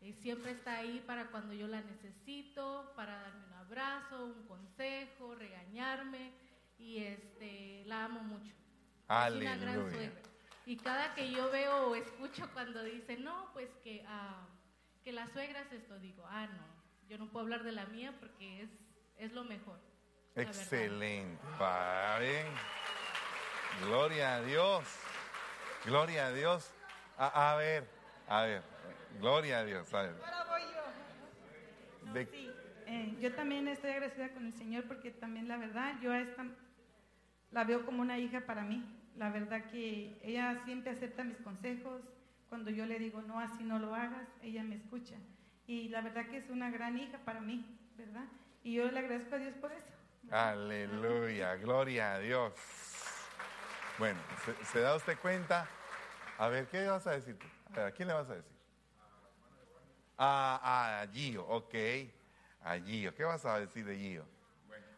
eh, siempre está ahí para cuando yo la necesito, para darme un abrazo, un consejo, regañarme, y este, la amo mucho. Es una gran Aleluya. suegra. Y cada que yo veo o escucho cuando dice, no, pues que, ah, que la suegra es esto, digo, ah, no, yo no puedo hablar de la mía porque es, es lo mejor. Excelente. Va bien. Gloria a Dios. Gloria a Dios. A, a ver, a ver. Gloria a Dios. A ver. No, De- sí. Eh, yo también estoy agradecida con el Señor porque también la verdad yo a esta la veo como una hija para mí. La verdad que ella siempre acepta mis consejos. Cuando yo le digo, no, así no lo hagas, ella me escucha. Y la verdad que es una gran hija para mí, ¿verdad? Y yo le agradezco a Dios por eso. Aleluya, gloria a Dios. Bueno, ¿se, se da usted cuenta? A ver, ¿qué vas a decir tú? A ver, ¿a quién le vas a decir? A, a Gio, ok. A Gio. ¿Qué vas a decir de Gio?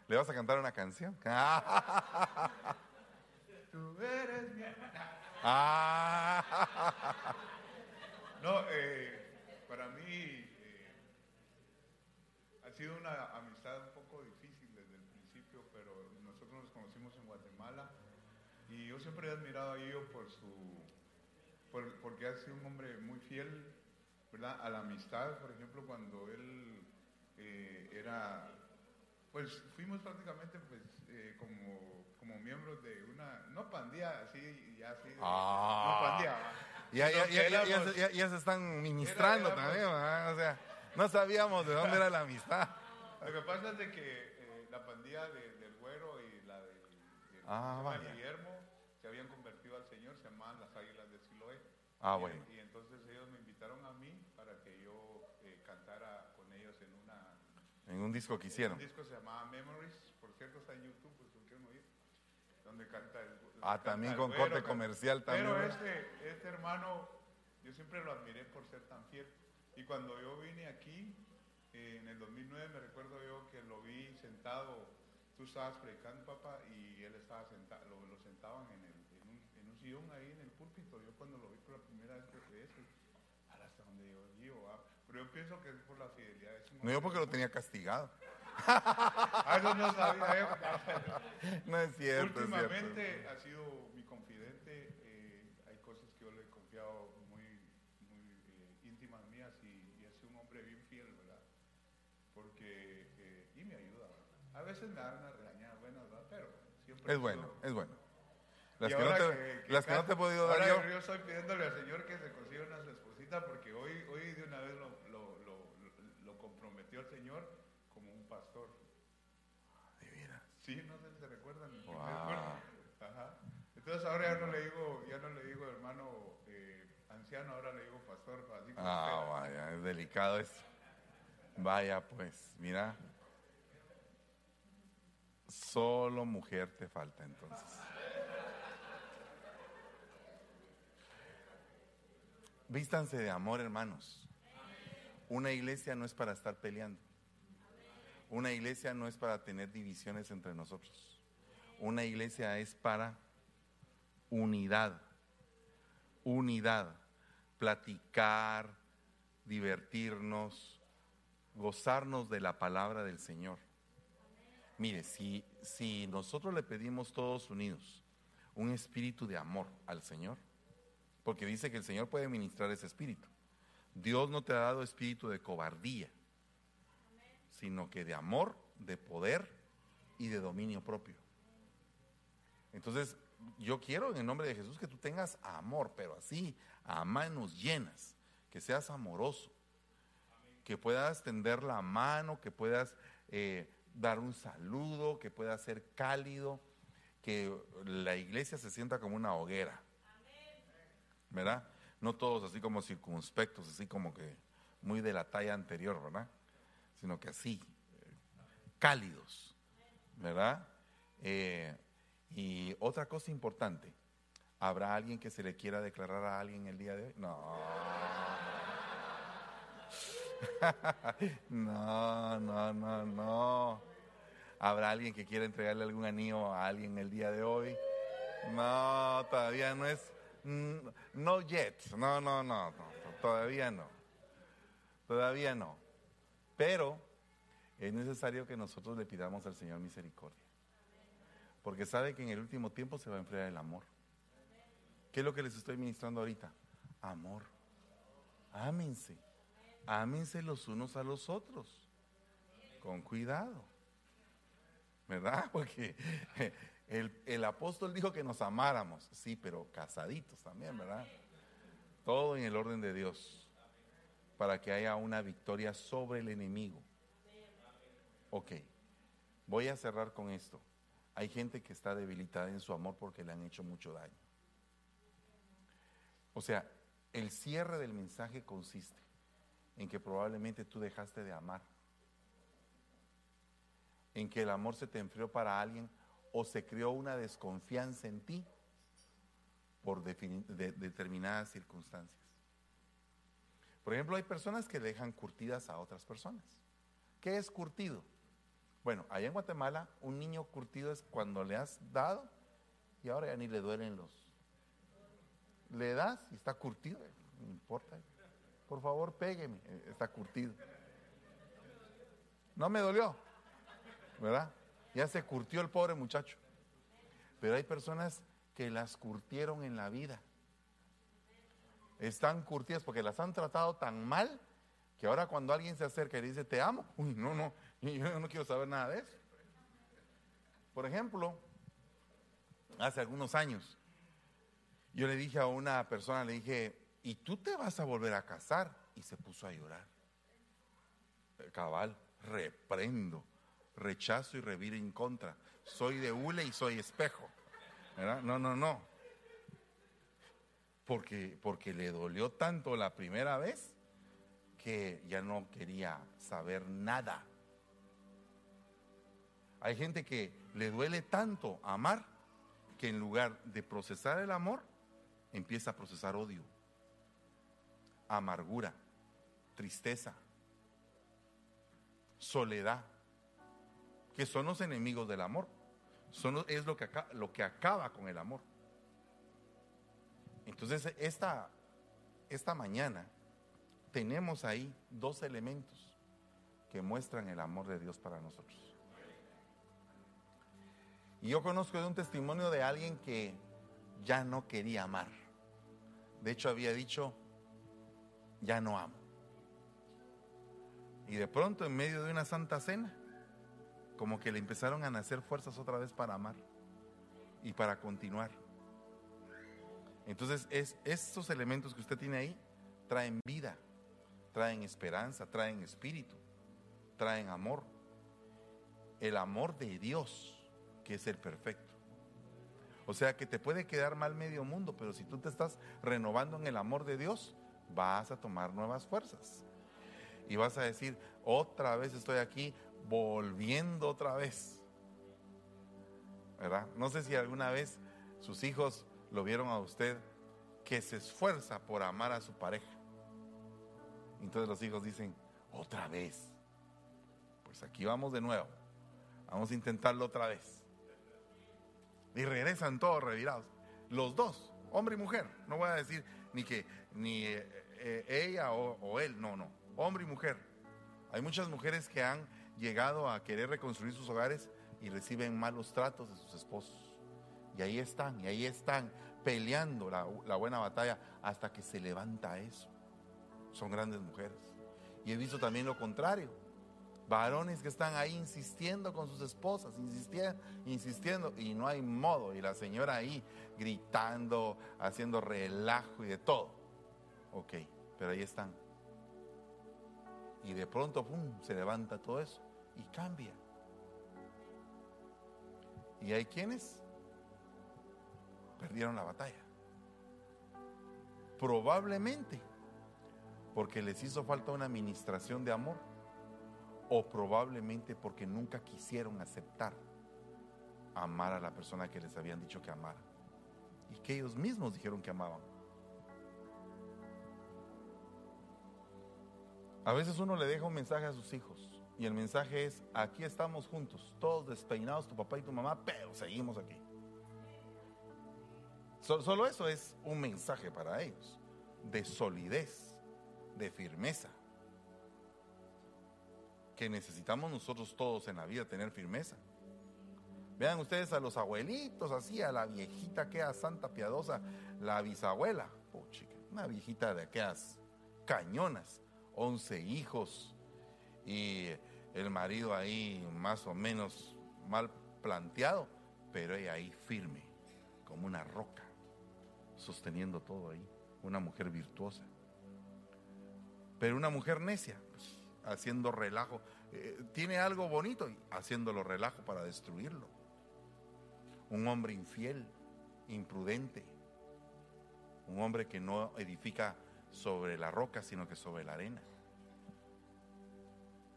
¿Le vas a cantar una canción? Tú eres mi Ah. No, eh, para mí eh, ha sido una amistad un poco difícil desde el principio, pero nosotros nos conocimos en Guatemala y yo siempre he admirado a Gio por su, por- porque ha sido un hombre muy fiel, ¿verdad? A la amistad, por ejemplo, cuando él eh, era, pues fuimos prácticamente pues eh, como, como miembros de una, no pandilla así, ya así, de- Ah. no pandilla. Ya, ya, ya, éramos- se- ya- se están ministrando Era- también, ¿verdad? O sea, no sabíamos de dónde era la amistad. Lo que pasa es de que eh, la pandilla de- del Güero y la del, del- Ah, vaya. Guillermo se habían convertido al Señor, se llamaban las Águilas de Siloé. Ah, Y- bueno. Y, entonces ellos me invitaron a mí para que yo eh, cantara con ellos en una... En un disco que hicieron. Un disco se llamaba Memories, por cierto está en YouTube, pues lo quieren oír, donde canta el... Ah, canta también el con Güero, corte comercial también, Pero este, este hermano, yo siempre lo admiré por ser tan fiel. Y cuando yo vine aquí, eh, en el 2009, me recuerdo yo que lo vi sentado, tú estabas predicando, papá, y él estaba sentado, lo, lo sentaban en, el, en, un, en un sillón ahí en el púlpito. Yo cuando lo vi por la primera vez, de eso, "Ala, hasta donde yo vivo, ah". Pero yo pienso que es por la fidelidad. Es No, yo porque lo tenía castigado. Ah, no sabía yo. No es cierto, es Últimamente cierto. ha sido mi confidente. eh, hay cosas que yo le he confiado muy, muy eh, íntimas mías y, y es un hombre bien fiel, ¿verdad? Porque, eh, y me ayuda. ¿verdad? A veces me dan una regañada buena, ¿verdad? Pero siempre. Es bueno, es bueno. Las que no te, las que no te he podido dar ahora yo. yo estoy pidiéndole al Señor que se consiga una esposita porque hoy, hoy de una vez lo, lo, lo, lo- lo comprometió el Señor como un pastor. Veras. Sí, no sé si se recuerdan. Wow. Ajá. Entonces ahora ya no le digo, ya no le digo hermano eh, anciano, ahora le digo pastor. Así como Ah, vaya, es delicado esto. Vaya, pues, mira. Solo mujer te falta entonces. Vístanse de amor, hermanos. Una iglesia no es para estar peleando. Una iglesia no es para tener divisiones entre nosotros. Una iglesia es para unidad. Unidad. Platicar, divertirnos, gozarnos de la palabra del Señor. Mire, si, si nosotros le pedimos todos unidos un espíritu de amor al Señor, porque dice que el Señor puede ministrar ese espíritu. Dios no te ha dado espíritu de cobardía, sino que de amor, de poder y de dominio propio. Entonces, yo quiero en el nombre de Jesús que tú tengas amor, pero así, a manos llenas, que seas amoroso, que puedas tender la mano, que puedas eh, dar un saludo, que puedas ser cálido, que la iglesia se sienta como una hoguera. ¿Verdad? No todos así como circunspectos, así como que muy de la talla anterior, ¿verdad? Sino que así, cálidos, ¿verdad? Eh, y otra cosa importante, ¿habrá alguien que se le quiera declarar a alguien el día de hoy? No. No, no, no, no. ¿Habrá alguien que quiera entregarle algún anillo a alguien el día de hoy? No, todavía no es. Mm, No yet. No, no, no, no. Todavía no. Todavía no. Pero es necesario que nosotros le pidamos al Señor misericordia. Porque sabe que en el último tiempo se va a enfriar el amor. ¿Qué es lo que les estoy ministrando ahorita? Amor. Ámense. Ámense los unos a los otros. Con cuidado. ¿Verdad? Porque el, el apóstol dijo que nos amáramos. Sí, pero casaditos también, ¿verdad? Todo en el orden de Dios. Para que haya una victoria sobre el enemigo. Ok. Voy a cerrar con esto. Hay gente que está debilitada en su amor porque le han hecho mucho daño. O sea, el cierre del mensaje consiste en que probablemente tú dejaste de amar, en que el amor se te enfrió para alguien o se creó una desconfianza en ti por de- determinadas circunstancias. Por ejemplo, hay personas que dejan curtidas a otras personas. ¿Qué es curtido? Bueno, allá en Guatemala un niño curtido es cuando le has dado y ahora ya ni le duelen los... Le das y está curtido, no importa. Por favor, pégueme, eh, está curtido. No me dolió, ¿verdad? Ya se curtió el pobre muchacho. Pero hay personas que las curtieron en la vida. Están curtidas porque las han tratado tan mal que ahora cuando alguien se acerca y le dice te amo, uy, no, no, yo no quiero saber nada de eso. Por ejemplo, hace algunos años, yo le dije a una persona, le dije, ¿y tú te vas a volver a casar? Y se puso a llorar. Cabal, reprendo, rechazo y reviro en contra. Soy de hule y soy espejo. ¿verdad? No, no, no. Porque, porque le dolió tanto la primera vez que ya no quería saber nada. Hay gente que le duele tanto amar que en lugar de procesar el amor, empieza a procesar odio, amargura, tristeza, soledad, que son los enemigos del amor. Son, es lo que, aca- lo que acaba con el amor. Entonces, esta, esta mañana tenemos ahí dos elementos que muestran el amor de Dios para nosotros. Y yo conozco de un testimonio de alguien que ya no quería amar. De hecho, había dicho, ya no amo. Y de pronto, en medio de una santa cena, como que le empezaron a nacer fuerzas otra vez para amar y para continuar. Entonces, es, estos elementos que usted tiene ahí traen vida, traen esperanza, traen espíritu, traen amor. El amor de Dios, que es el perfecto. O sea que te puede quedar mal medio mundo, pero si tú te estás renovando en el amor de Dios, vas a tomar nuevas fuerzas. Y vas a decir, otra vez estoy aquí, volviendo otra vez. ¿Verdad? No sé si alguna vez sus hijos lo vieron a usted que se esfuerza por amar a su pareja. Entonces los hijos dicen, otra vez. Pues aquí vamos de nuevo. Vamos a intentarlo otra vez. Y regresan todos revirados. Los dos, hombre y mujer. No voy a decir ni que ni eh, eh, ella o, o él, no, no. Hombre y mujer. Hay muchas mujeres que han llegado a querer reconstruir sus hogares y reciben malos tratos de sus esposos. Y ahí están, y ahí están peleando la, buena batalla hasta que se levanta eso. Son grandes mujeres. Y he visto también lo contrario. Varones que están ahí insistiendo con sus esposas, insistiendo, insistiendo, y no hay modo. Y la señora ahí gritando, haciendo relajo y de todo. Ok, pero ahí están. Y de pronto, ¡pum!, se levanta todo eso y cambia. Y hay quienes perdieron la batalla. Probablemente porque les hizo falta una administración de amor o probablemente porque nunca quisieron aceptar amar a la persona que les habían dicho que amara y que ellos mismos dijeron que amaban. A veces uno le deja un mensaje a sus hijos y el mensaje es, aquí estamos juntos, todos despeinados, tu papá y tu mamá, pero seguimos aquí. So- solo eso es un mensaje para ellos, de solidez, de firmeza, que necesitamos nosotros todos en la vida tener firmeza. Vean ustedes a los abuelitos, así, a la viejita que era santa piadosa, la bisabuela, puchica, una viejita de aquellas cañonas, 11 hijos y el marido ahí más o menos mal planteado, pero ella ahí firme, como una roca, sosteniendo todo ahí, una mujer virtuosa. Pero una mujer necia, pues, haciendo relajo, eh, tiene algo bonito y haciéndolo relajo para destruirlo. Un hombre infiel, imprudente, un hombre que no edifica sobre la roca, sino que sobre la arena.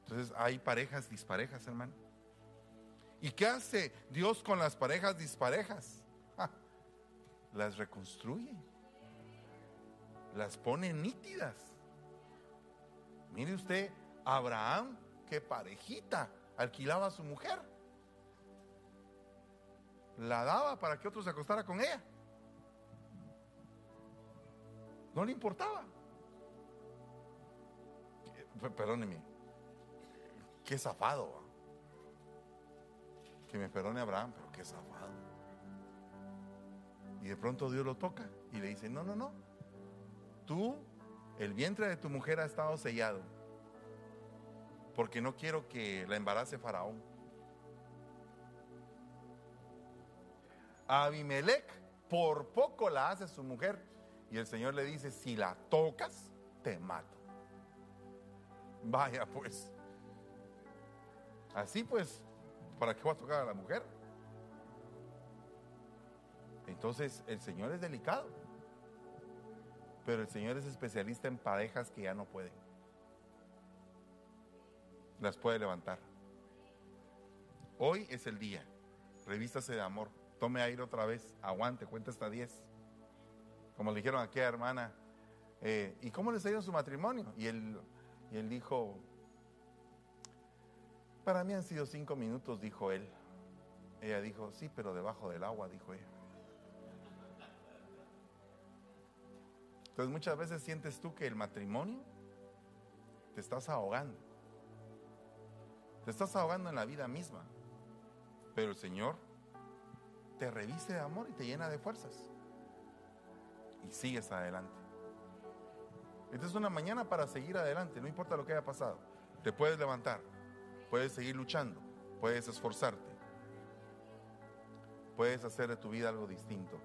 Entonces hay parejas disparejas, hermano. ¿Y qué hace Dios con las parejas disparejas? Ah, las reconstruye. Las pone nítidas. Mire usted, Abraham, qué parejita, alquilaba a su mujer. La daba para que otro se acostara con ella. No le importaba. Perdóneme. Qué zafado. Que me perdone Abraham, pero qué zafado. Y de pronto Dios lo toca y le dice, no, no, no. Tú, el vientre de tu mujer ha estado sellado. Porque no quiero que la embarace Faraón. Abimelech por poco la hace su mujer. Y el Señor le dice, si la tocas, te mato. Vaya pues. Así pues, ¿para qué va a tocar a la mujer? Entonces el Señor es delicado. Pero el Señor es especialista en parejas que ya no pueden. Las puede levantar. Hoy es el día. Revístase de amor. Tome aire otra vez. Aguante. Cuenta hasta 10. Como le dijeron a aquella hermana. Eh, ¿Y cómo les ha su matrimonio? Y él, y él dijo, para mí han sido cinco minutos, dijo él. Ella dijo, sí, pero debajo del agua, dijo ella. Entonces muchas veces sientes tú que el matrimonio te estás ahogando. Te estás ahogando en la vida misma. Pero el Señor te reviste de amor y te llena de fuerzas. Y sigues adelante. Esta es una mañana para seguir adelante, no importa lo que haya pasado. Te puedes levantar, puedes seguir luchando, puedes esforzarte, puedes hacer de tu vida algo distinto.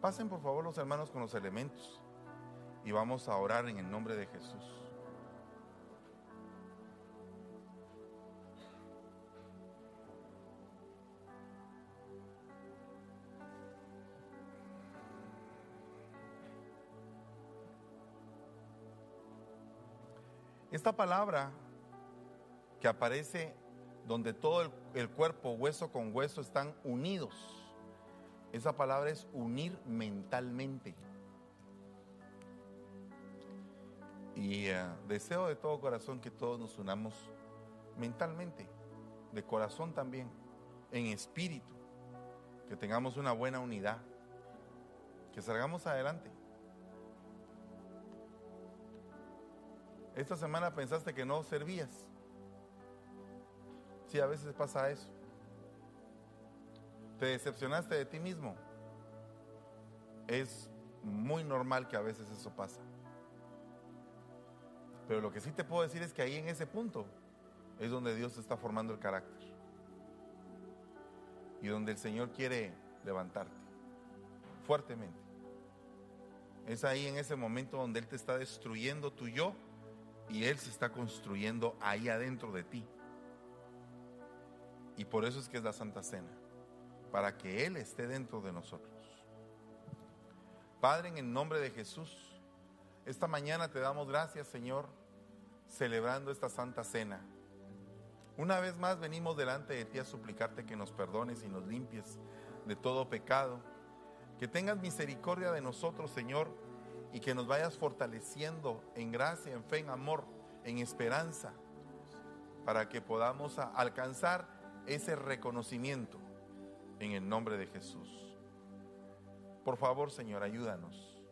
Pasen por favor los hermanos con los elementos y vamos a orar en el nombre de Jesús. Esta palabra que aparece donde todo el, cuerpo, hueso con hueso, están unidos. Esa palabra es unir mentalmente. Y eh, deseo de todo corazón que todos nos unamos mentalmente, de corazón también, en espíritu, que tengamos una buena unidad, que salgamos adelante. Esta semana pensaste que no servías. Sí, a veces pasa eso. Te decepcionaste de ti mismo. Es muy normal que a veces eso pasa. Pero lo que sí te puedo decir es que ahí en ese punto es donde Dios está formando el carácter. Y donde el Señor quiere levantarte fuertemente. Es ahí en ese momento donde Él te está destruyendo tu yo y Él se está construyendo ahí adentro de ti. Y por eso es que es la Santa Cena, para que Él esté dentro de nosotros. Padre, en el nombre de Jesús, esta mañana te damos gracias, Señor, celebrando esta Santa Cena. Una vez más venimos delante de ti a suplicarte que nos perdones y nos limpies de todo pecado. Que tengas misericordia de nosotros, Señor, y que nos vayas fortaleciendo en gracia, en fe, en amor, en esperanza, para que podamos alcanzar ese reconocimiento en el nombre de Jesús. Por favor, Señor, ayúdanos.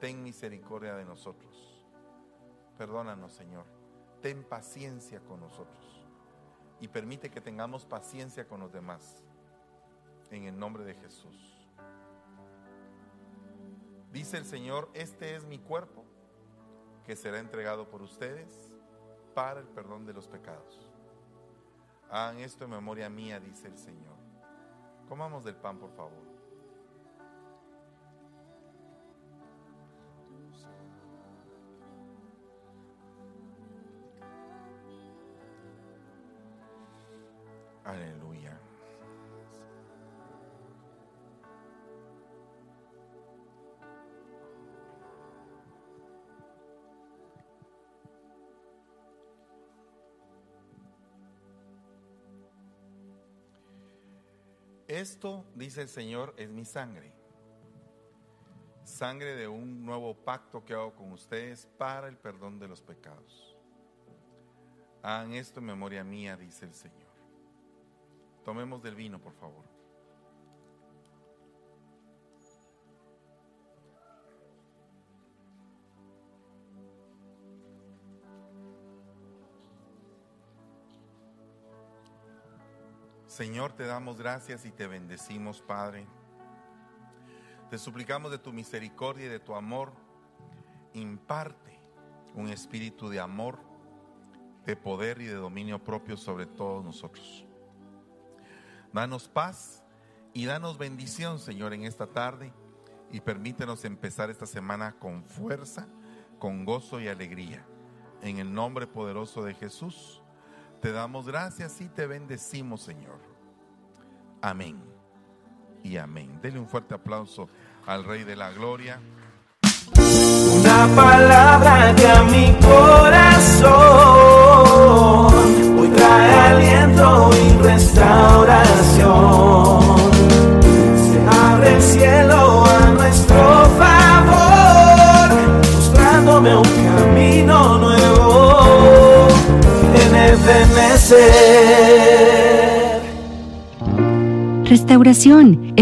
Ten misericordia de nosotros. Perdónanos, Señor. Ten paciencia con nosotros. Y permite que tengamos paciencia con los demás. En el nombre de Jesús. Dice el Señor, este es mi cuerpo que será entregado por ustedes para el perdón de los pecados. Hagan esto en memoria mía, dice el Señor. Comamos del pan, por favor. Esto, dice el Señor, es mi sangre. Sangre de un nuevo pacto que hago con ustedes para el perdón de los pecados. Hagan esto en memoria mía, dice el Señor. Tomemos del vino, por favor. Señor, te damos gracias y te bendecimos, Padre. Te suplicamos de tu misericordia y de tu amor, imparte un espíritu de amor, de poder y de dominio propio sobre todos nosotros. Danos paz y danos bendición, Señor, en esta tarde y permítenos empezar esta semana con fuerza, con gozo y alegría. En el nombre poderoso de Jesús, te damos gracias y te bendecimos, Señor. Amén y amén. Dele un fuerte aplauso al Rey de la Gloria. Una palabra que a mi corazón hoy trae aliento y restauración. Se abre el cielo a nuestro favor, mostrándome un camino nuevo en Ebenezer. Restauración